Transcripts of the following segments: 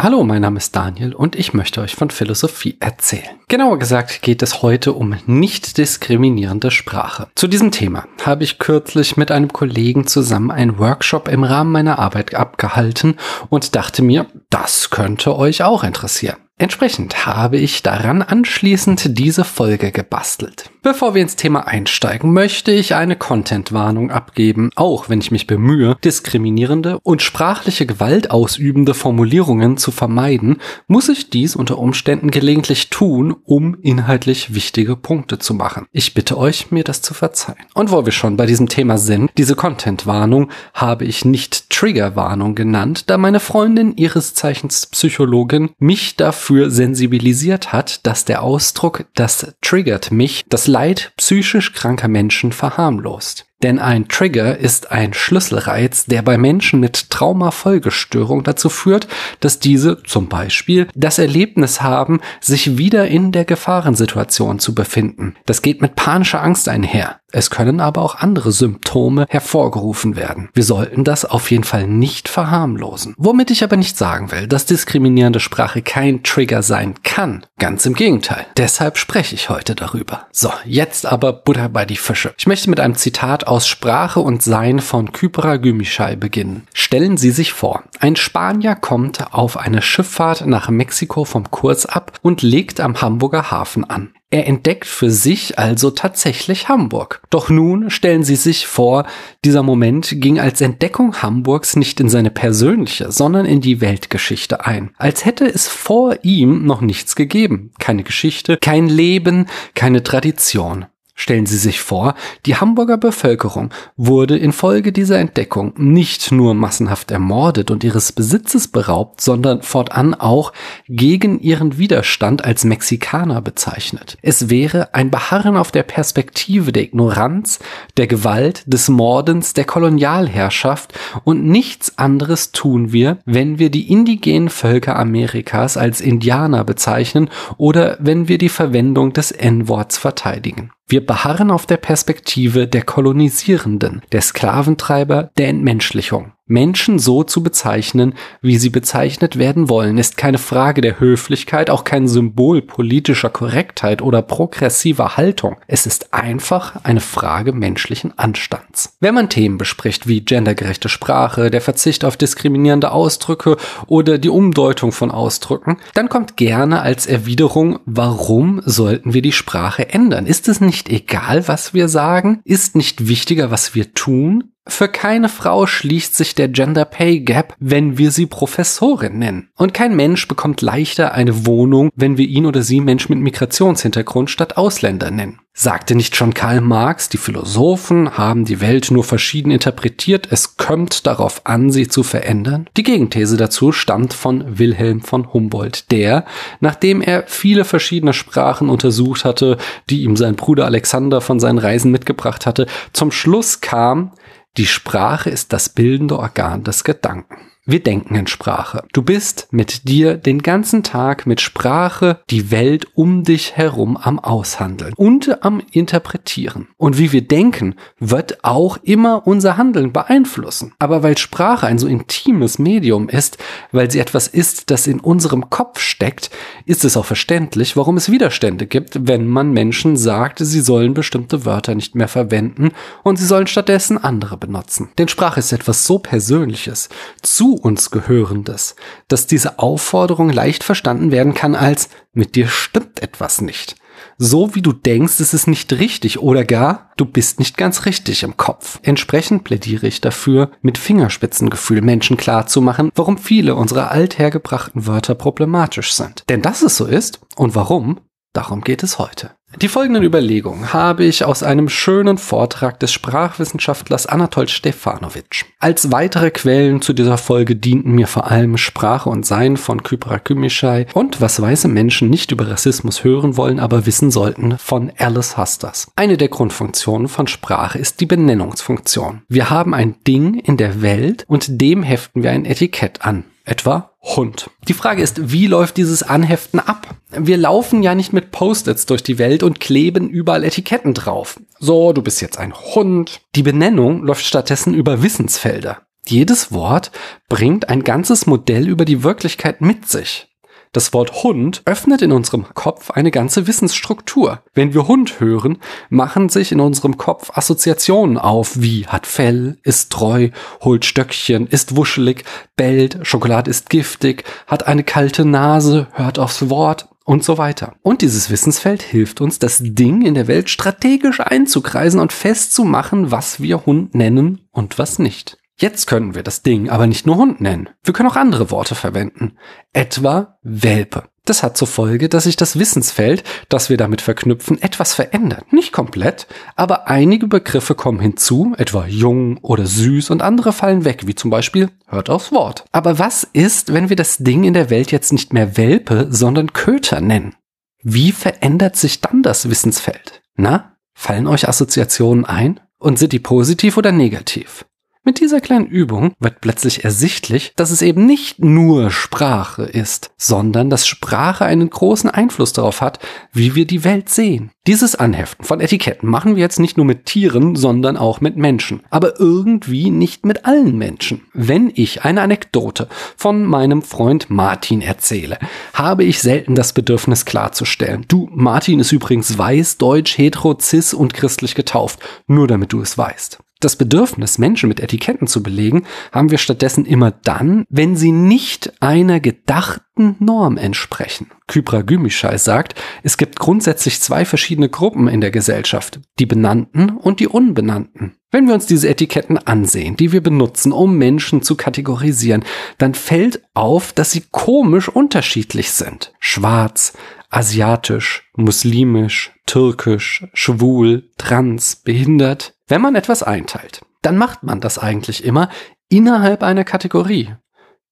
Hallo, mein Name ist Daniel und ich möchte euch von Philosophie erzählen. Genauer gesagt geht es heute um nicht diskriminierende Sprache. Zu diesem Thema habe ich kürzlich mit einem Kollegen zusammen einen Workshop im Rahmen meiner Arbeit abgehalten und dachte mir, das könnte euch auch interessieren. Entsprechend habe ich daran anschließend diese Folge gebastelt. Bevor wir ins Thema einsteigen, möchte ich eine Content-Warnung abgeben, auch wenn ich mich bemühe, diskriminierende und sprachliche Gewalt ausübende Formulierungen zu vermeiden, muss ich dies unter Umständen gelegentlich tun, um inhaltlich wichtige Punkte zu machen. Ich bitte euch, mir das zu verzeihen. Und wo wir schon bei diesem Thema sind, diese Content-Warnung habe ich nicht Trigger-Warnung genannt, da meine Freundin ihres Zeichens Psychologin mich dafür dafür sensibilisiert hat, dass der Ausdruck das triggert mich das Leid psychisch kranker Menschen verharmlost. Denn ein Trigger ist ein Schlüsselreiz, der bei Menschen mit Traumafolgestörung dazu führt, dass diese zum Beispiel das Erlebnis haben, sich wieder in der Gefahrensituation zu befinden. Das geht mit panischer Angst einher. Es können aber auch andere Symptome hervorgerufen werden. Wir sollten das auf jeden Fall nicht verharmlosen. Womit ich aber nicht sagen will, dass diskriminierende Sprache kein Trigger sein kann. Ganz im Gegenteil. Deshalb spreche ich heute darüber. So, jetzt aber Butter bei die Fische. Ich möchte mit einem Zitat aus Sprache und Sein von Kypra Gümüşay beginnen. Stellen Sie sich vor, ein Spanier kommt auf eine Schifffahrt nach Mexiko vom Kurs ab und legt am Hamburger Hafen an. Er entdeckt für sich also tatsächlich Hamburg. Doch nun stellen Sie sich vor, dieser Moment ging als Entdeckung Hamburgs nicht in seine persönliche, sondern in die Weltgeschichte ein. Als hätte es vor ihm noch nichts gegeben. Keine Geschichte, kein Leben, keine Tradition. Stellen Sie sich vor, die Hamburger Bevölkerung wurde infolge dieser Entdeckung nicht nur massenhaft ermordet und ihres Besitzes beraubt, sondern fortan auch gegen ihren Widerstand als Mexikaner bezeichnet. Es wäre ein Beharren auf der Perspektive der Ignoranz, der Gewalt, des Mordens, der Kolonialherrschaft und nichts anderes tun wir, wenn wir die indigenen Völker Amerikas als Indianer bezeichnen oder wenn wir die Verwendung des N-Worts verteidigen. Wir beharren auf der Perspektive der Kolonisierenden, der Sklaventreiber, der Entmenschlichung. Menschen so zu bezeichnen, wie sie bezeichnet werden wollen, ist keine Frage der Höflichkeit, auch kein Symbol politischer Korrektheit oder progressiver Haltung. Es ist einfach eine Frage menschlichen Anstands. Wenn man Themen bespricht wie gendergerechte Sprache, der Verzicht auf diskriminierende Ausdrücke oder die Umdeutung von Ausdrücken, dann kommt gerne als Erwiderung, warum sollten wir die Sprache ändern? Ist es nicht egal, was wir sagen? Ist nicht wichtiger, was wir tun? Für keine Frau schließt sich der Gender Pay Gap, wenn wir sie Professorin nennen. Und kein Mensch bekommt leichter eine Wohnung, wenn wir ihn oder sie Mensch mit Migrationshintergrund statt Ausländer nennen. Sagte nicht schon Karl Marx, die Philosophen haben die Welt nur verschieden interpretiert, es kommt darauf an, sie zu verändern? Die Gegenthese dazu stammt von Wilhelm von Humboldt, der, nachdem er viele verschiedene Sprachen untersucht hatte, die ihm sein Bruder Alexander von seinen Reisen mitgebracht hatte, zum Schluss kam, die Sprache ist das bildende Organ des Gedanken. Wir denken in Sprache. Du bist mit dir den ganzen Tag mit Sprache die Welt um dich herum am Aushandeln und am Interpretieren. Und wie wir denken, wird auch immer unser Handeln beeinflussen. Aber weil Sprache ein so intimes Medium ist, weil sie etwas ist, das in unserem Kopf steckt, ist es auch verständlich, warum es Widerstände gibt, wenn man Menschen sagt, sie sollen bestimmte Wörter nicht mehr verwenden und sie sollen stattdessen andere benutzen. Denn Sprache ist etwas so Persönliches. Zu uns Gehörendes, dass diese Aufforderung leicht verstanden werden kann als mit dir stimmt etwas nicht. So wie du denkst, ist es nicht richtig oder gar du bist nicht ganz richtig im Kopf. Entsprechend plädiere ich dafür, mit Fingerspitzengefühl Menschen klarzumachen, warum viele unserer althergebrachten Wörter problematisch sind. Denn dass es so ist und warum, darum geht es heute. Die folgenden Überlegungen habe ich aus einem schönen Vortrag des Sprachwissenschaftlers Anatol Stefanovic. Als weitere Quellen zu dieser Folge dienten mir vor allem Sprache und Sein von Kypra Kümüşay und was weiße Menschen nicht über Rassismus hören wollen, aber wissen sollten von Alice Hasters. Eine der Grundfunktionen von Sprache ist die Benennungsfunktion. Wir haben ein Ding in der Welt und dem heften wir ein Etikett an etwa Hund. Die Frage ist, wie läuft dieses Anheften ab? Wir laufen ja nicht mit Post-its durch die Welt und kleben überall Etiketten drauf. So, du bist jetzt ein Hund. Die Benennung läuft stattdessen über Wissensfelder. Jedes Wort bringt ein ganzes Modell über die Wirklichkeit mit sich. Das Wort Hund öffnet in unserem Kopf eine ganze Wissensstruktur. Wenn wir Hund hören, machen sich in unserem Kopf Assoziationen auf, wie hat Fell, ist treu, holt Stöckchen, ist wuschelig, bellt, Schokolade ist giftig, hat eine kalte Nase, hört aufs Wort und so weiter. Und dieses Wissensfeld hilft uns, das Ding in der Welt strategisch einzukreisen und festzumachen, was wir Hund nennen und was nicht. Jetzt können wir das Ding aber nicht nur Hund nennen. Wir können auch andere Worte verwenden. Etwa Welpe. Das hat zur Folge, dass sich das Wissensfeld, das wir damit verknüpfen, etwas verändert. Nicht komplett, aber einige Begriffe kommen hinzu, etwa jung oder süß und andere fallen weg, wie zum Beispiel hört aufs Wort. Aber was ist, wenn wir das Ding in der Welt jetzt nicht mehr Welpe, sondern Köter nennen? Wie verändert sich dann das Wissensfeld? Na, fallen euch Assoziationen ein? Und sind die positiv oder negativ? Mit dieser kleinen Übung wird plötzlich ersichtlich, dass es eben nicht nur Sprache ist, sondern dass Sprache einen großen Einfluss darauf hat, wie wir die Welt sehen. Dieses Anheften von Etiketten machen wir jetzt nicht nur mit Tieren, sondern auch mit Menschen. Aber irgendwie nicht mit allen Menschen. Wenn ich eine Anekdote von meinem Freund Martin erzähle, habe ich selten das Bedürfnis klarzustellen. Du, Martin ist übrigens weiß, deutsch, hetero, cis und christlich getauft. Nur damit du es weißt. Das Bedürfnis, Menschen mit Etiketten zu belegen, haben wir stattdessen immer dann, wenn sie nicht einer gedachten Norm entsprechen. Kybra Gümüşay sagt, es gibt grundsätzlich zwei verschiedene Gruppen in der Gesellschaft, die Benannten und die Unbenannten. Wenn wir uns diese Etiketten ansehen, die wir benutzen, um Menschen zu kategorisieren, dann fällt auf, dass sie komisch unterschiedlich sind. Schwarz, asiatisch, muslimisch, türkisch, schwul, trans, behindert. Wenn man etwas einteilt, dann macht man das eigentlich immer innerhalb einer Kategorie.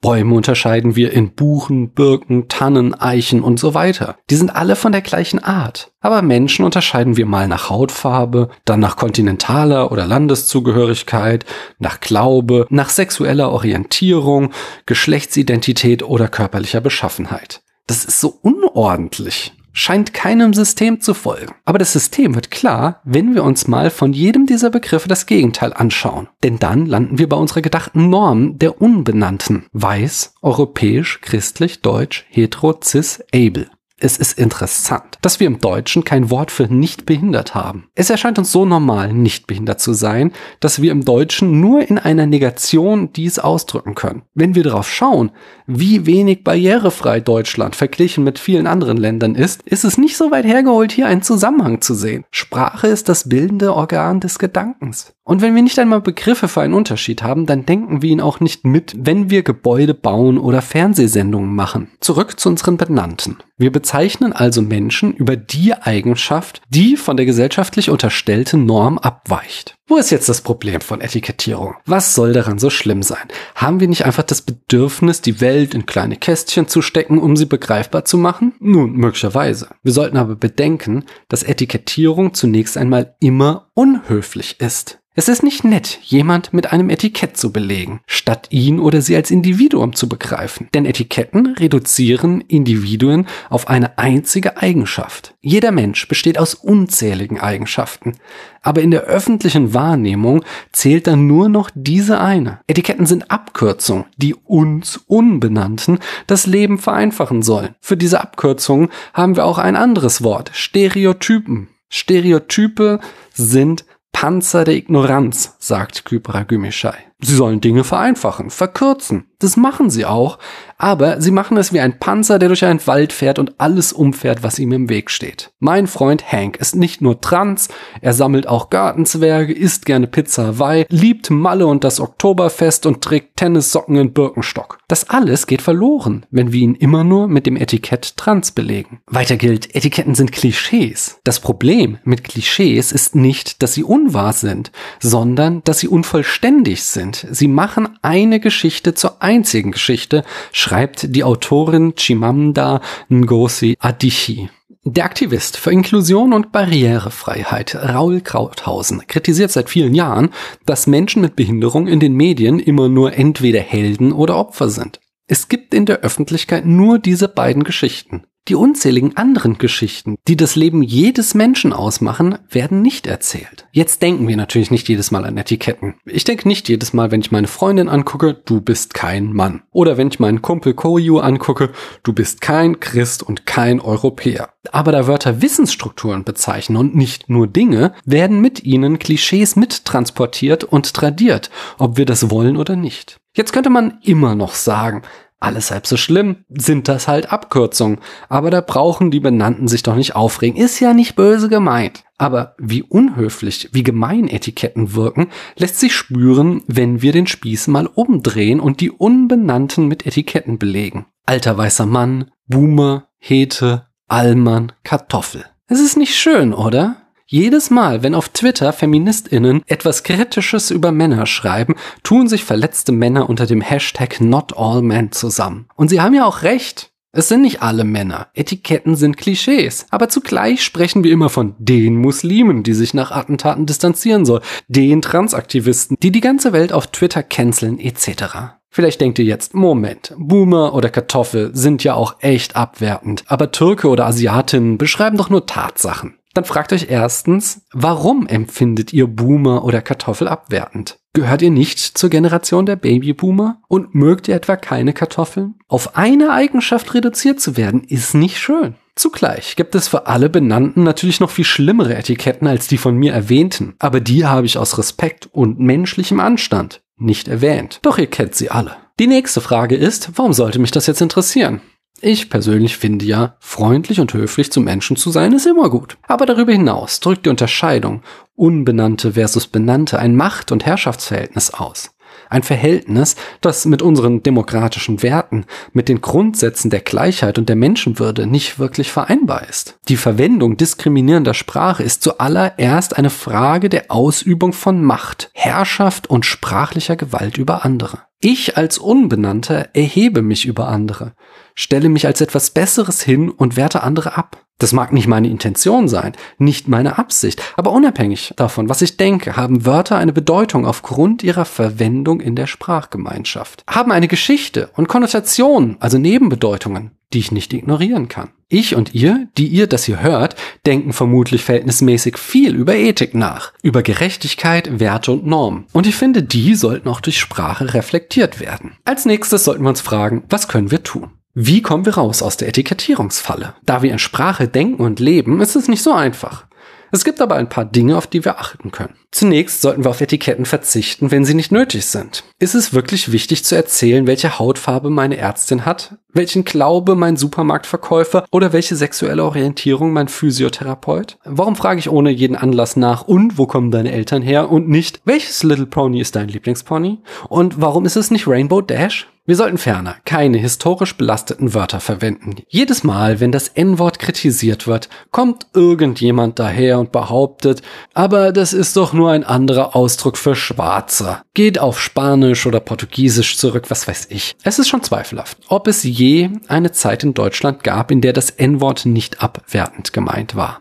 Bäume unterscheiden wir in Buchen, Birken, Tannen, Eichen und so weiter. Die sind alle von der gleichen Art. Aber Menschen unterscheiden wir mal nach Hautfarbe, dann nach kontinentaler oder Landeszugehörigkeit, nach Glaube, nach sexueller Orientierung, Geschlechtsidentität oder körperlicher Beschaffenheit. Das ist so unordentlich scheint keinem System zu folgen. Aber das System wird klar, wenn wir uns mal von jedem dieser Begriffe das Gegenteil anschauen. Denn dann landen wir bei unserer gedachten Norm der Unbenannten. Weiß, europäisch, christlich, deutsch, hetero, cis, able. Es ist interessant, dass wir im Deutschen kein Wort für nicht behindert haben. Es erscheint uns so normal, nicht behindert zu sein, dass wir im Deutschen nur in einer Negation dies ausdrücken können. Wenn wir darauf schauen, wie wenig barrierefrei Deutschland verglichen mit vielen anderen Ländern ist, ist es nicht so weit hergeholt, hier einen Zusammenhang zu sehen. Sprache ist das bildende Organ des Gedankens. Und wenn wir nicht einmal Begriffe für einen Unterschied haben, dann denken wir ihn auch nicht mit, wenn wir Gebäude bauen oder Fernsehsendungen machen. Zurück zu unseren Benannten. Wir bezeichnen also Menschen über die Eigenschaft, die von der gesellschaftlich unterstellten Norm abweicht. Wo ist jetzt das Problem von Etikettierung? Was soll daran so schlimm sein? Haben wir nicht einfach das Bedürfnis, die Welt in kleine Kästchen zu stecken, um sie begreifbar zu machen? Nun, möglicherweise. Wir sollten aber bedenken, dass Etikettierung zunächst einmal immer unhöflich ist. Es ist nicht nett, jemand mit einem Etikett zu belegen, statt ihn oder sie als Individuum zu begreifen. Denn Etiketten reduzieren Individuen auf eine einzige Eigenschaft. Jeder Mensch besteht aus unzähligen Eigenschaften. Aber in der öffentlichen Wahrnehmung zählt dann nur noch diese eine. Etiketten sind Abkürzungen, die uns Unbenannten das Leben vereinfachen sollen. Für diese Abkürzungen haben wir auch ein anderes Wort, Stereotypen. Stereotype sind Panzer der Ignoranz, sagt Kypra Gümüşay. Sie sollen Dinge vereinfachen, verkürzen. Das machen sie auch, aber sie machen es wie ein Panzer, der durch einen Wald fährt und alles umfährt, was ihm im Weg steht. Mein Freund Hank ist nicht nur trans, er sammelt auch Gartenzwerge, isst gerne Pizza Hawaii, liebt Malle und das Oktoberfest und trägt Tennissocken in Birkenstock. Das alles geht verloren, wenn wir ihn immer nur mit dem Etikett trans belegen. Weiter gilt, Etiketten sind Klischees. Das Problem mit Klischees ist nicht, dass sie unwahr sind, sondern dass sie unvollständig sind. Sie machen eine Geschichte zur einzigen Geschichte, schreibt die Autorin Chimamanda Ngozi Adichie. Der Aktivist für Inklusion und Barrierefreiheit Raul Krauthausen kritisiert seit vielen Jahren, dass Menschen mit Behinderung in den Medien immer nur entweder Helden oder Opfer sind. Es gibt in der Öffentlichkeit nur diese beiden Geschichten. Die unzähligen anderen Geschichten, die das Leben jedes Menschen ausmachen, werden nicht erzählt. Jetzt denken wir natürlich nicht jedes Mal an Etiketten. Ich denke nicht jedes Mal, wenn ich meine Freundin angucke, du bist kein Mann. Oder wenn ich meinen Kumpel Koyu angucke, du bist kein Christ und kein Europäer. Aber da Wörter Wissensstrukturen bezeichnen und nicht nur Dinge, werden mit ihnen Klischees mittransportiert und tradiert, ob wir das wollen oder nicht. Jetzt könnte man immer noch sagen, alles halb so schlimm, sind das halt Abkürzungen. Aber da brauchen die Benannten sich doch nicht aufregen. Ist ja nicht böse gemeint. Aber wie unhöflich, wie gemein Etiketten wirken, lässt sich spüren, wenn wir den Spieß mal umdrehen und die Unbenannten mit Etiketten belegen. Alter weißer Mann, Boomer, Hete, Allmann, Kartoffel. Es ist nicht schön, oder? Jedes Mal, wenn auf Twitter Feministinnen etwas Kritisches über Männer schreiben, tun sich verletzte Männer unter dem Hashtag Not All Men zusammen. Und sie haben ja auch recht. Es sind nicht alle Männer. Etiketten sind Klischees. Aber zugleich sprechen wir immer von den Muslimen, die sich nach Attentaten distanzieren soll, den Transaktivisten, die die ganze Welt auf Twitter canceln etc. Vielleicht denkt ihr jetzt, Moment, Boomer oder Kartoffel sind ja auch echt abwertend, aber Türke oder Asiatinnen beschreiben doch nur Tatsachen dann fragt euch erstens, warum empfindet ihr Boomer oder Kartoffel abwertend? Gehört ihr nicht zur Generation der Babyboomer und mögt ihr etwa keine Kartoffeln? Auf eine Eigenschaft reduziert zu werden, ist nicht schön. Zugleich gibt es für alle Benannten natürlich noch viel schlimmere Etiketten als die von mir erwähnten, aber die habe ich aus Respekt und menschlichem Anstand nicht erwähnt. Doch ihr kennt sie alle. Die nächste Frage ist, warum sollte mich das jetzt interessieren? Ich persönlich finde ja, freundlich und höflich zu Menschen zu sein ist immer gut. Aber darüber hinaus drückt die Unterscheidung Unbenannte versus Benannte ein Macht- und Herrschaftsverhältnis aus. Ein Verhältnis, das mit unseren demokratischen Werten, mit den Grundsätzen der Gleichheit und der Menschenwürde nicht wirklich vereinbar ist. Die Verwendung diskriminierender Sprache ist zuallererst eine Frage der Ausübung von Macht, Herrschaft und sprachlicher Gewalt über andere. Ich als Unbenannter erhebe mich über andere, stelle mich als etwas Besseres hin und werte andere ab. Das mag nicht meine Intention sein, nicht meine Absicht, aber unabhängig davon, was ich denke, haben Wörter eine Bedeutung aufgrund ihrer Verwendung in der Sprachgemeinschaft, haben eine Geschichte und Konnotationen, also Nebenbedeutungen, die ich nicht ignorieren kann. Ich und ihr, die ihr das hier hört, denken vermutlich verhältnismäßig viel über Ethik nach, über Gerechtigkeit, Werte und Normen. Und ich finde, die sollten auch durch Sprache reflektiert werden. Als nächstes sollten wir uns fragen, was können wir tun? Wie kommen wir raus aus der Etikettierungsfalle? Da wir in Sprache denken und leben, ist es nicht so einfach. Es gibt aber ein paar Dinge, auf die wir achten können. Zunächst sollten wir auf Etiketten verzichten, wenn sie nicht nötig sind. Ist es wirklich wichtig zu erzählen, welche Hautfarbe meine Ärztin hat, welchen Glaube mein Supermarktverkäufer oder welche sexuelle Orientierung mein Physiotherapeut? Warum frage ich ohne jeden Anlass nach und wo kommen deine Eltern her und nicht, welches Little Pony ist dein Lieblingspony? Und warum ist es nicht Rainbow Dash? Wir sollten ferner keine historisch belasteten Wörter verwenden. Jedes Mal, wenn das N-Wort kritisiert wird, kommt irgendjemand daher und behauptet, aber das ist doch nur ein anderer Ausdruck für Schwarze. Geht auf Spanisch oder Portugiesisch zurück, was weiß ich. Es ist schon zweifelhaft, ob es je eine Zeit in Deutschland gab, in der das N-Wort nicht abwertend gemeint war.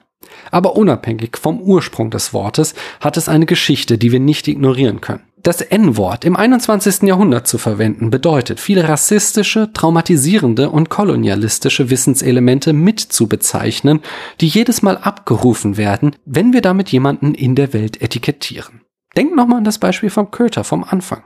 Aber unabhängig vom Ursprung des Wortes hat es eine Geschichte, die wir nicht ignorieren können. Das N-Wort im 21. Jahrhundert zu verwenden bedeutet, viele rassistische, traumatisierende und kolonialistische Wissenselemente mit zu bezeichnen, die jedes Mal abgerufen werden, wenn wir damit jemanden in der Welt etikettieren. Denkt nochmal an das Beispiel vom Köter vom Anfang.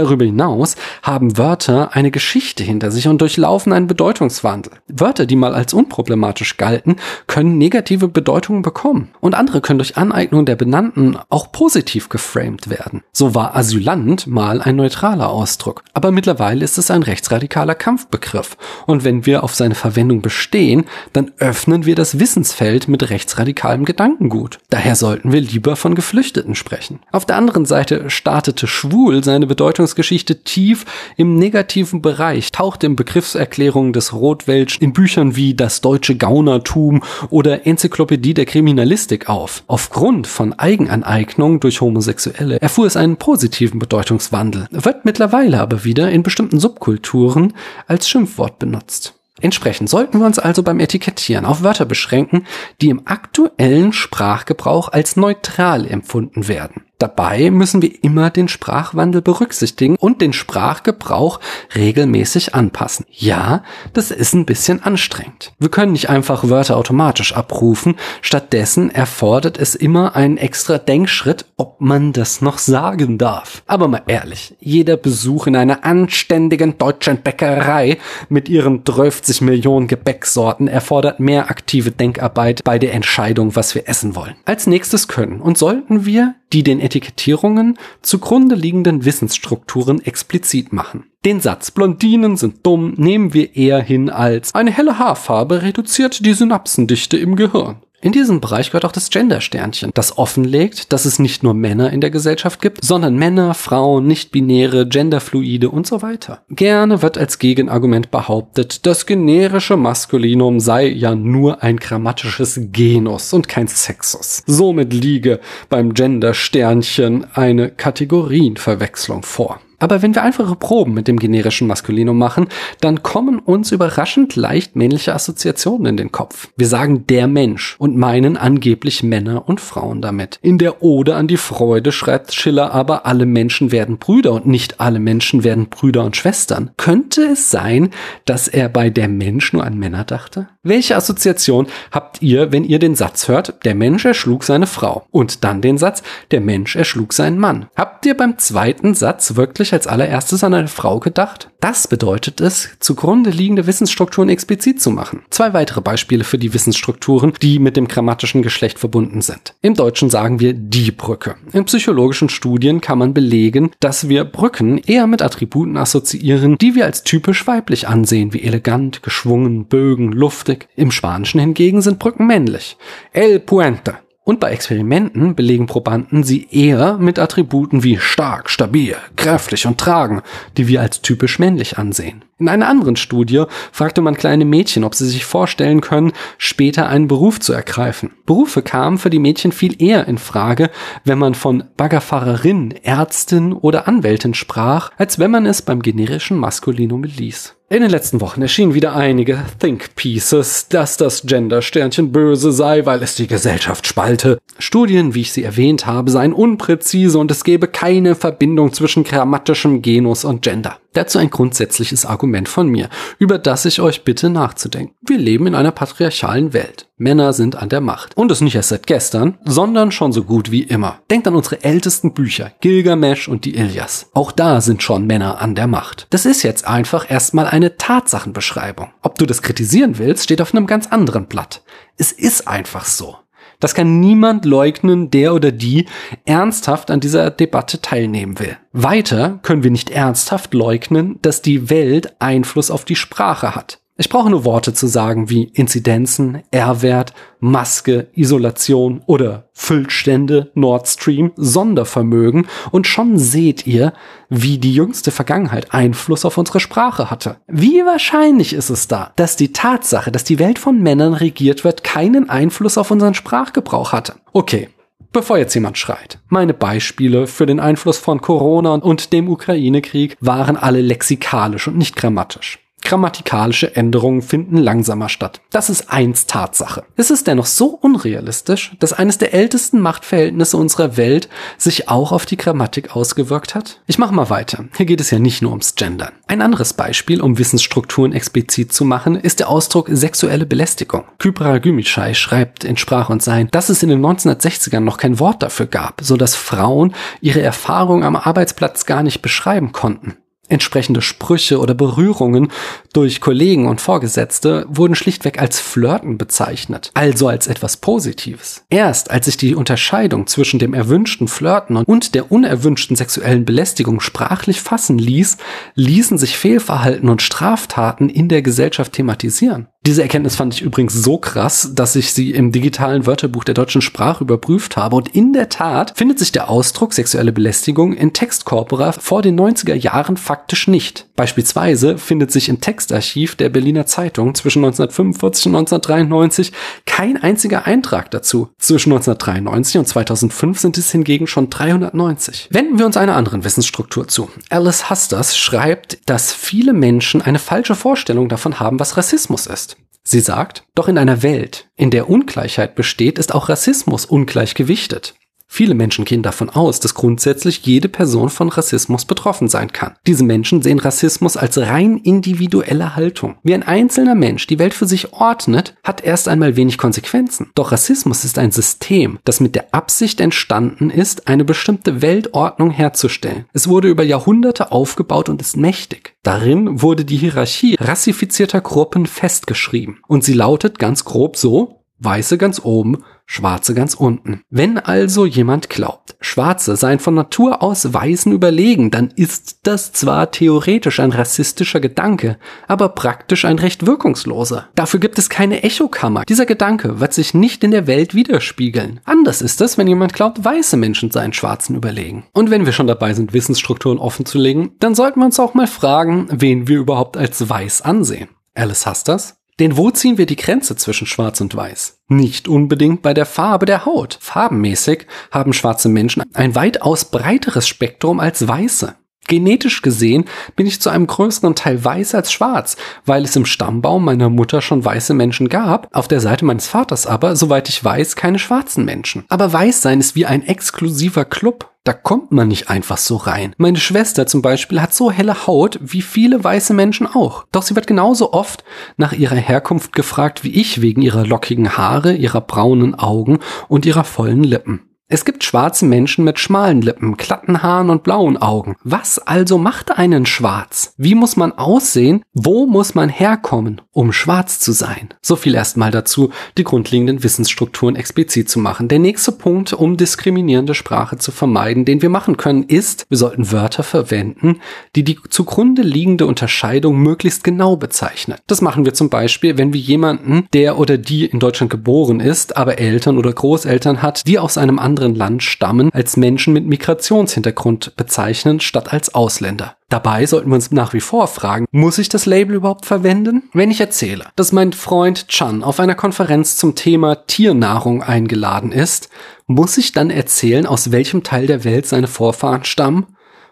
Darüber hinaus haben Wörter eine Geschichte hinter sich und durchlaufen einen Bedeutungswandel. Wörter, die mal als unproblematisch galten, können negative Bedeutungen bekommen. Und andere können durch Aneignung der Benannten auch positiv geframed werden. So war Asylant mal ein neutraler Ausdruck. Aber mittlerweile ist es ein rechtsradikaler Kampfbegriff. Und wenn wir auf seine Verwendung bestehen, dann öffnen wir das Wissensfeld mit rechtsradikalem Gedankengut. Daher sollten wir lieber von Geflüchteten sprechen. Auf der anderen Seite startete schwul seine Bedeutung Entwicklungsgeschichte tief im negativen Bereich, taucht in Begriffserklärungen des Rotwelsch in Büchern wie Das deutsche Gaunertum oder Enzyklopädie der Kriminalistik auf. Aufgrund von Eigenaneignung durch Homosexuelle erfuhr es einen positiven Bedeutungswandel, wird mittlerweile aber wieder in bestimmten Subkulturen als Schimpfwort benutzt. Entsprechend sollten wir uns also beim Etikettieren auf Wörter beschränken, die im aktuellen Sprachgebrauch als neutral empfunden werden. Dabei müssen wir immer den Sprachwandel berücksichtigen und den Sprachgebrauch regelmäßig anpassen. Ja, das ist ein bisschen anstrengend. Wir können nicht einfach Wörter automatisch abrufen. Stattdessen erfordert es immer einen extra Denkschritt, ob man das noch sagen darf. Aber mal ehrlich, jeder Besuch in einer anständigen deutschen Bäckerei mit ihren 30 Millionen Gebäcksorten erfordert mehr aktive Denkarbeit bei der Entscheidung, was wir essen wollen. Als nächstes können und sollten wir die den Etikettierungen zugrunde liegenden Wissensstrukturen explizit machen. Den Satz Blondinen sind dumm nehmen wir eher hin als eine helle Haarfarbe reduziert die Synapsendichte im Gehirn. In diesem Bereich gehört auch das Gender-Sternchen, das offenlegt, dass es nicht nur Männer in der Gesellschaft gibt, sondern Männer, Frauen, nicht-binäre, genderfluide und so weiter. Gerne wird als Gegenargument behauptet, das generische Maskulinum sei ja nur ein grammatisches Genus und kein Sexus. Somit liege beim Gender-Sternchen eine Kategorienverwechslung vor. Aber wenn wir einfache Proben mit dem generischen Maskulinum machen, dann kommen uns überraschend leicht männliche Assoziationen in den Kopf. Wir sagen der Mensch und meinen angeblich Männer und Frauen damit. In der Ode an die Freude schreibt Schiller aber, alle Menschen werden Brüder und nicht alle Menschen werden Brüder und Schwestern. Könnte es sein, dass er bei der Mensch nur an Männer dachte? Welche Assoziation habt ihr, wenn ihr den Satz hört, der Mensch erschlug seine Frau? Und dann den Satz, der Mensch erschlug seinen Mann? Habt ihr beim zweiten Satz wirklich als allererstes an eine Frau gedacht? Das bedeutet es, zugrunde liegende Wissensstrukturen explizit zu machen. Zwei weitere Beispiele für die Wissensstrukturen, die mit dem grammatischen Geschlecht verbunden sind. Im Deutschen sagen wir die Brücke. In psychologischen Studien kann man belegen, dass wir Brücken eher mit Attributen assoziieren, die wir als typisch weiblich ansehen, wie elegant, geschwungen, bögen, luftig. Im Spanischen hingegen sind Brücken männlich. El puente. Und bei Experimenten belegen Probanden sie eher mit Attributen wie stark, stabil, kräftig und tragen, die wir als typisch männlich ansehen. In einer anderen Studie fragte man kleine Mädchen, ob sie sich vorstellen können, später einen Beruf zu ergreifen. Berufe kamen für die Mädchen viel eher in Frage, wenn man von Baggerfahrerin, Ärztin oder Anwältin sprach, als wenn man es beim generischen Maskulinum ließ. In den letzten Wochen erschienen wieder einige Think Pieces, dass das Gender-Sternchen böse sei, weil es die Gesellschaft spalte. Studien, wie ich sie erwähnt habe, seien unpräzise und es gebe keine Verbindung zwischen grammatischem Genus und Gender. Dazu ein grundsätzliches Argument von mir, über das ich euch bitte nachzudenken. Wir leben in einer patriarchalen Welt. Männer sind an der Macht. Und das nicht erst seit gestern, sondern schon so gut wie immer. Denkt an unsere ältesten Bücher, Gilgamesh und die Ilias. Auch da sind schon Männer an der Macht. Das ist jetzt einfach erstmal eine Tatsachenbeschreibung. Ob du das kritisieren willst, steht auf einem ganz anderen Blatt. Es ist einfach so. Das kann niemand leugnen, der oder die ernsthaft an dieser Debatte teilnehmen will. Weiter können wir nicht ernsthaft leugnen, dass die Welt Einfluss auf die Sprache hat. Ich brauche nur Worte zu sagen wie Inzidenzen, R-Wert, Maske, Isolation oder Füllstände, Nord Stream, Sondervermögen und schon seht ihr, wie die jüngste Vergangenheit Einfluss auf unsere Sprache hatte. Wie wahrscheinlich ist es da, dass die Tatsache, dass die Welt von Männern regiert wird, keinen Einfluss auf unseren Sprachgebrauch hatte? Okay, Bevor jetzt jemand schreit. Meine Beispiele für den Einfluss von Corona und dem Ukraine-Krieg waren alle lexikalisch und nicht grammatisch. Grammatikalische Änderungen finden langsamer statt. Das ist eins Tatsache. Es ist dennoch so unrealistisch, dass eines der ältesten Machtverhältnisse unserer Welt sich auch auf die Grammatik ausgewirkt hat? Ich mache mal weiter. Hier geht es ja nicht nur ums Gendern. Ein anderes Beispiel, um Wissensstrukturen explizit zu machen, ist der Ausdruck sexuelle Belästigung. Kypra Gümüşay schreibt in Sprach und Sein, dass es in den 1960ern noch kein Wort dafür gab, so dass Frauen ihre Erfahrung am Arbeitsplatz gar nicht beschreiben konnten. Entsprechende Sprüche oder Berührungen durch Kollegen und Vorgesetzte wurden schlichtweg als Flirten bezeichnet, also als etwas Positives. Erst als sich die Unterscheidung zwischen dem erwünschten Flirten und der unerwünschten sexuellen Belästigung sprachlich fassen ließ, ließen sich Fehlverhalten und Straftaten in der Gesellschaft thematisieren. Diese Erkenntnis fand ich übrigens so krass, dass ich sie im digitalen Wörterbuch der deutschen Sprache überprüft habe und in der Tat findet sich der Ausdruck sexuelle Belästigung in Textkorpora vor den 90er Jahren faktisch nicht. Beispielsweise findet sich im Textarchiv der Berliner Zeitung zwischen 1945 und 1993 kein einziger Eintrag dazu. Zwischen 1993 und 2005 sind es hingegen schon 390. Wenden wir uns einer anderen Wissensstruktur zu. Alice Hasters schreibt, dass viele Menschen eine falsche Vorstellung davon haben, was Rassismus ist. Sie sagt, doch in einer Welt, in der Ungleichheit besteht, ist auch Rassismus ungleich gewichtet. Viele Menschen gehen davon aus, dass grundsätzlich jede Person von Rassismus betroffen sein kann. Diese Menschen sehen Rassismus als rein individuelle Haltung. Wie ein einzelner Mensch die Welt für sich ordnet, hat erst einmal wenig Konsequenzen. Doch Rassismus ist ein System, das mit der Absicht entstanden ist, eine bestimmte Weltordnung herzustellen. Es wurde über Jahrhunderte aufgebaut und ist mächtig. Darin wurde die Hierarchie rassifizierter Gruppen festgeschrieben. Und sie lautet ganz grob so, Weiße ganz oben, Schwarze ganz unten. Wenn also jemand glaubt, Schwarze seien von Natur aus Weißen überlegen, dann ist das zwar theoretisch ein rassistischer Gedanke, aber praktisch ein recht wirkungsloser. Dafür gibt es keine Echokammer. Dieser Gedanke wird sich nicht in der Welt widerspiegeln. Anders ist es, wenn jemand glaubt, weiße Menschen seien Schwarzen überlegen. Und wenn wir schon dabei sind, Wissensstrukturen offenzulegen, dann sollten wir uns auch mal fragen, wen wir überhaupt als weiß ansehen. Alice hasst das? Denn wo ziehen wir die Grenze zwischen Schwarz und Weiß? Nicht unbedingt bei der Farbe der Haut. Farbenmäßig haben schwarze Menschen ein weitaus breiteres Spektrum als Weiße. Genetisch gesehen bin ich zu einem größeren Teil weiß als schwarz, weil es im Stammbaum meiner Mutter schon weiße Menschen gab, auf der Seite meines Vaters aber, soweit ich weiß, keine schwarzen Menschen. Aber Weißsein ist wie ein exklusiver Club. Da kommt man nicht einfach so rein. Meine Schwester zum Beispiel hat so helle Haut wie viele weiße Menschen auch. Doch sie wird genauso oft nach ihrer Herkunft gefragt wie ich wegen ihrer lockigen Haare, ihrer braunen Augen und ihrer vollen Lippen. Es gibt schwarze Menschen mit schmalen Lippen, glatten Haaren und blauen Augen. Was also macht einen schwarz? Wie muss man aussehen? Wo muss man herkommen, um schwarz zu sein? So viel erstmal dazu, die grundlegenden Wissensstrukturen explizit zu machen. Der nächste Punkt, um diskriminierende Sprache zu vermeiden, den wir machen können, ist, wir sollten Wörter verwenden, die die zugrunde liegende Unterscheidung möglichst genau bezeichnen. Das machen wir zum Beispiel, wenn wir jemanden, der oder die in Deutschland geboren ist, aber Eltern oder Großeltern hat, die aus einem anderen anderen Land stammen, als Menschen mit Migrationshintergrund bezeichnen, statt als Ausländer. Dabei sollten wir uns nach wie vor fragen, muss ich das Label überhaupt verwenden? Wenn ich erzähle, dass mein Freund Chan auf einer Konferenz zum Thema Tiernahrung eingeladen ist, muss ich dann erzählen, aus welchem Teil der Welt seine Vorfahren stammen?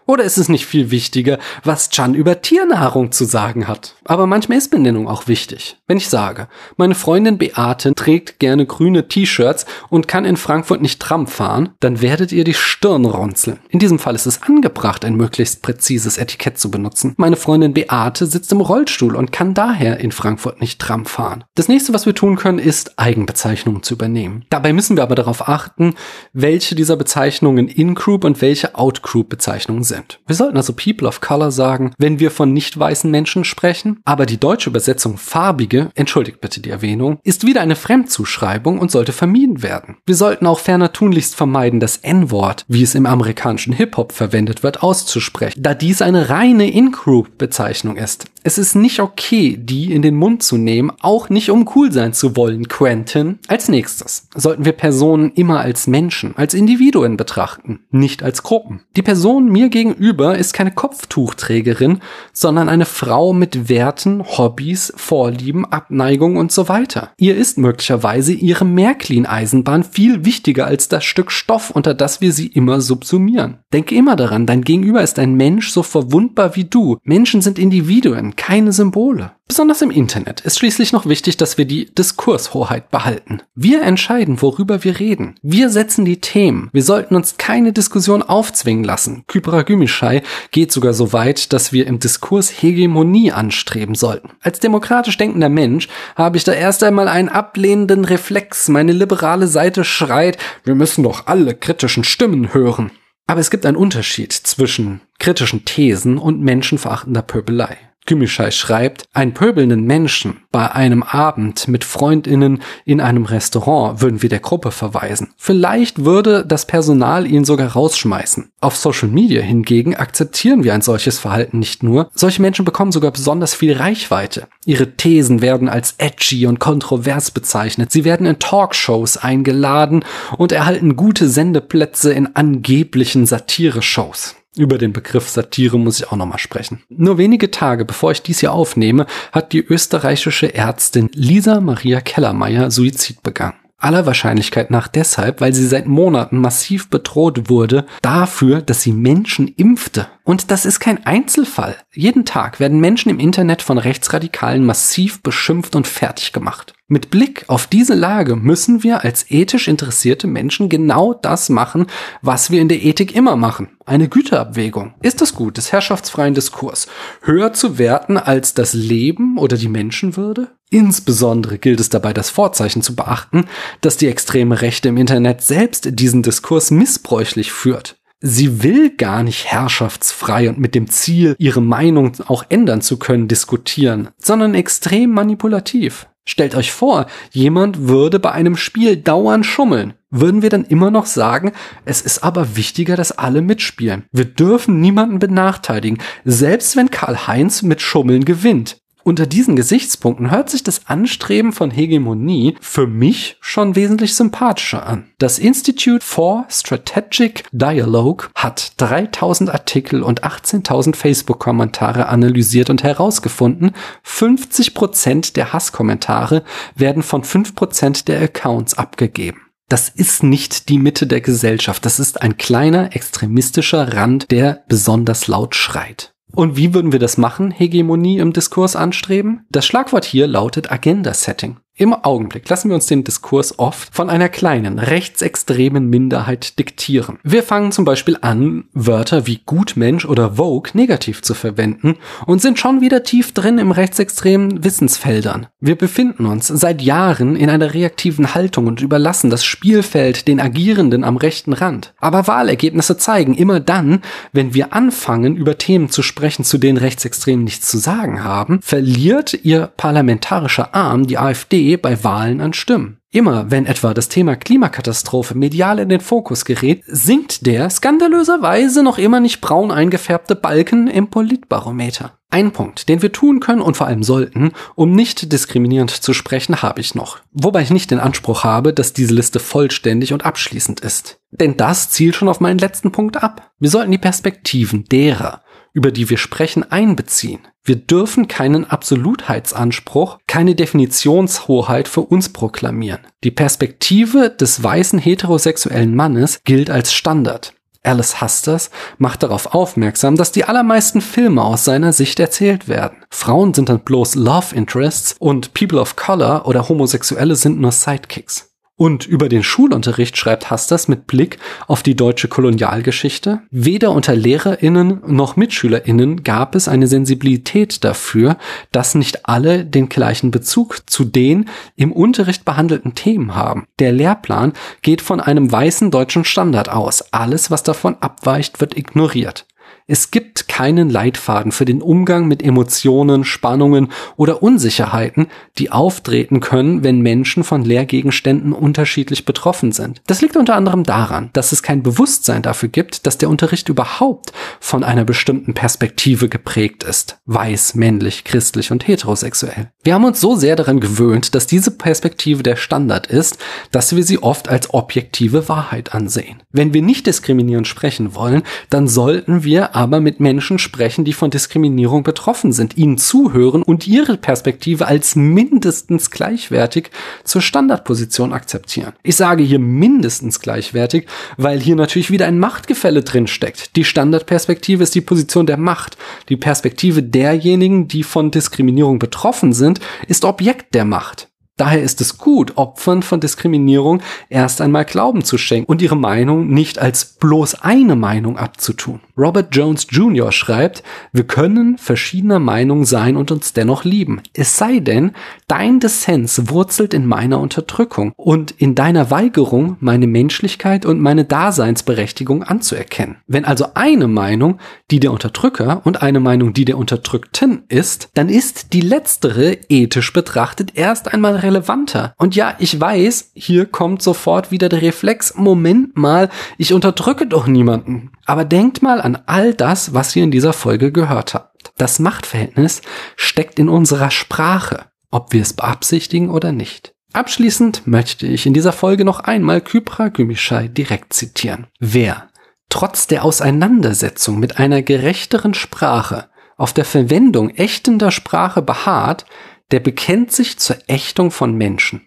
Oder ist es nicht viel wichtiger, was Chan über Tiernahrung zu sagen hat? Aber manchmal ist Benennung auch wichtig. Wenn ich sage, meine Freundin Beate trägt gerne grüne T-Shirts und kann in Frankfurt nicht Tram fahren, dann werdet ihr die Stirn runzeln. In diesem Fall ist es angebracht, ein möglichst präzises Etikett zu benutzen. Meine Freundin Beate sitzt im Rollstuhl und kann daher in Frankfurt nicht Tram fahren. Das nächste, was wir tun können, ist Eigenbezeichnungen zu übernehmen. Dabei müssen wir aber darauf achten, welche dieser Bezeichnungen In-Group und welche Out-Group-Bezeichnungen sind sind. Wir sollten also People of Color sagen, wenn wir von nicht weißen Menschen sprechen, aber die deutsche Übersetzung farbige, entschuldigt bitte die Erwähnung, ist wieder eine Fremdzuschreibung und sollte vermieden werden. Wir sollten auch ferner tunlichst vermeiden, das N-Wort, wie es im amerikanischen Hip-Hop verwendet wird, auszusprechen, da dies eine reine In-Group-Bezeichnung ist. Es ist nicht okay, die in den Mund zu nehmen, auch nicht um cool sein zu wollen, Quentin. Als nächstes sollten wir Personen immer als Menschen, als Individuen betrachten, nicht als Gruppen. Die Person mir gegenüber ist keine Kopftuchträgerin, sondern eine Frau mit Werten, Hobbys, Vorlieben, Abneigung und so weiter. Ihr ist möglicherweise ihre Märklin-Eisenbahn viel wichtiger als das Stück Stoff, unter das wir sie immer subsumieren. Denke immer daran, dein Gegenüber ist ein Mensch so verwundbar wie du. Menschen sind Individuen keine Symbole. Besonders im Internet ist schließlich noch wichtig, dass wir die Diskurshoheit behalten. Wir entscheiden, worüber wir reden. Wir setzen die Themen. Wir sollten uns keine Diskussion aufzwingen lassen. Kypra Gümüşay geht sogar so weit, dass wir im Diskurs Hegemonie anstreben sollten. Als demokratisch denkender Mensch habe ich da erst einmal einen ablehnenden Reflex. Meine liberale Seite schreit, wir müssen doch alle kritischen Stimmen hören. Aber es gibt einen Unterschied zwischen kritischen Thesen und menschenverachtender Pöbelei. Gümüşay schreibt, einen pöbelnden Menschen bei einem Abend mit Freundinnen in einem Restaurant würden wir der Gruppe verweisen. Vielleicht würde das Personal ihn sogar rausschmeißen. Auf Social Media hingegen akzeptieren wir ein solches Verhalten nicht nur, solche Menschen bekommen sogar besonders viel Reichweite. Ihre Thesen werden als edgy und kontrovers bezeichnet. Sie werden in Talkshows eingeladen und erhalten gute Sendeplätze in angeblichen Satire-Shows. Über den Begriff Satire muss ich auch nochmal sprechen. Nur wenige Tage bevor ich dies hier aufnehme, hat die österreichische Ärztin Lisa Maria Kellermeier Suizid begangen. Aller Wahrscheinlichkeit nach deshalb, weil sie seit Monaten massiv bedroht wurde dafür, dass sie Menschen impfte. Und das ist kein Einzelfall. Jeden Tag werden Menschen im Internet von Rechtsradikalen massiv beschimpft und fertig gemacht. Mit Blick auf diese Lage müssen wir als ethisch interessierte Menschen genau das machen, was wir in der Ethik immer machen. Eine Güterabwägung. Ist es gut, des herrschaftsfreien Diskurs höher zu werten als das Leben oder die Menschenwürde? Insbesondere gilt es dabei, das Vorzeichen zu beachten, dass die extreme Rechte im Internet selbst diesen Diskurs missbräuchlich führt. Sie will gar nicht herrschaftsfrei und mit dem Ziel, ihre Meinung auch ändern zu können, diskutieren, sondern extrem manipulativ. Stellt euch vor, jemand würde bei einem Spiel dauernd schummeln. Würden wir dann immer noch sagen, es ist aber wichtiger, dass alle mitspielen. Wir dürfen niemanden benachteiligen, selbst wenn Karl-Heinz mit Schummeln gewinnt. Unter diesen Gesichtspunkten hört sich das Anstreben von Hegemonie für mich schon wesentlich sympathischer an. Das Institute for Strategic Dialogue hat 3000 Artikel und 18.000 Facebook-Kommentare analysiert und herausgefunden, 50% der Hasskommentare werden von 5% der Accounts abgegeben. Das ist nicht die Mitte der Gesellschaft. Das ist ein kleiner extremistischer Rand, der besonders laut schreit. Und wie würden wir das machen, Hegemonie im Diskurs anstreben? Das Schlagwort hier lautet Agenda Setting. Im Augenblick lassen wir uns den Diskurs oft von einer kleinen, rechtsextremen Minderheit diktieren. Wir fangen zum Beispiel an, Wörter wie Gutmensch oder Vogue negativ zu verwenden und sind schon wieder tief drin im rechtsextremen Wissensfeldern. Wir befinden uns seit Jahren in einer reaktiven Haltung und überlassen das Spielfeld den Agierenden am rechten Rand. Aber Wahlergebnisse zeigen immer dann, wenn wir anfangen, über Themen zu sprechen, zu denen Rechtsextremen nichts zu sagen haben, verliert ihr parlamentarischer Arm, die AfD, bei Wahlen an Stimmen. Immer wenn etwa das Thema Klimakatastrophe medial in den Fokus gerät, sinkt der skandalöserweise noch immer nicht braun eingefärbte Balken im Politbarometer. Ein Punkt, den wir tun können und vor allem sollten, um nicht diskriminierend zu sprechen, habe ich noch. Wobei ich nicht den Anspruch habe, dass diese Liste vollständig und abschließend ist. Denn das zielt schon auf meinen letzten Punkt ab. Wir sollten die Perspektiven derer, über die wir sprechen, einbeziehen. Wir dürfen keinen Absolutheitsanspruch, keine Definitionshoheit für uns proklamieren. Die Perspektive des weißen heterosexuellen Mannes gilt als Standard. Alice Hasters macht darauf aufmerksam, dass die allermeisten Filme aus seiner Sicht erzählt werden. Frauen sind dann bloß Love Interests und People of Color oder Homosexuelle sind nur Sidekicks. Und über den Schulunterricht schreibt Hasters mit Blick auf die deutsche Kolonialgeschichte. Weder unter LehrerInnen noch MitschülerInnen gab es eine Sensibilität dafür, dass nicht alle den gleichen Bezug zu den im Unterricht behandelten Themen haben. Der Lehrplan geht von einem weißen deutschen Standard aus. Alles, was davon abweicht, wird ignoriert. Es gibt keinen Leitfaden für den Umgang mit Emotionen, Spannungen oder Unsicherheiten, die auftreten können, wenn Menschen von Lehrgegenständen unterschiedlich betroffen sind. Das liegt unter anderem daran, dass es kein Bewusstsein dafür gibt, dass der Unterricht überhaupt von einer bestimmten Perspektive geprägt ist. Weiß, männlich, christlich und heterosexuell. Wir haben uns so sehr daran gewöhnt, dass diese Perspektive der Standard ist, dass wir sie oft als objektive Wahrheit ansehen. Wenn wir nicht diskriminierend sprechen wollen, dann sollten wir aber mit Menschen sprechen, die von Diskriminierung betroffen sind, ihnen zuhören und ihre Perspektive als mindestens gleichwertig zur Standardposition akzeptieren. Ich sage hier mindestens gleichwertig, weil hier natürlich wieder ein Machtgefälle drin steckt. Die Standardperspektive ist die Position der Macht. Die Perspektive derjenigen, die von Diskriminierung betroffen sind, ist Objekt der Macht. Daher ist es gut, Opfern von Diskriminierung erst einmal Glauben zu schenken und ihre Meinung nicht als bloß eine Meinung abzutun. Robert Jones Jr. schreibt, wir können verschiedener Meinung sein und uns dennoch lieben. Es sei denn, dein Dissens wurzelt in meiner Unterdrückung und in deiner Weigerung, meine Menschlichkeit und meine Daseinsberechtigung anzuerkennen. Wenn also eine Meinung die der Unterdrücker und eine Meinung die der Unterdrückten ist, dann ist die letztere ethisch betrachtet erst einmal relevanter. Und ja, ich weiß, hier kommt sofort wieder der Reflex, Moment mal, ich unterdrücke doch niemanden. Aber denkt mal an all das, was ihr in dieser Folge gehört habt. Das Machtverhältnis steckt in unserer Sprache, ob wir es beabsichtigen oder nicht. Abschließend möchte ich in dieser Folge noch einmal Kypra Gümüşay direkt zitieren. Wer trotz der Auseinandersetzung mit einer gerechteren Sprache auf der Verwendung ächtender Sprache beharrt, der bekennt sich zur Ächtung von Menschen.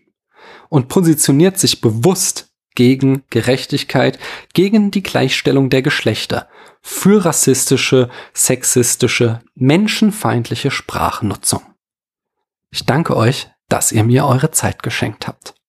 und positioniert sich bewusst gegen Gerechtigkeit, gegen die Gleichstellung der Geschlechter, für rassistische, sexistische, menschenfeindliche Sprachnutzung. Ich danke euch, dass ihr mir eure Zeit geschenkt habt.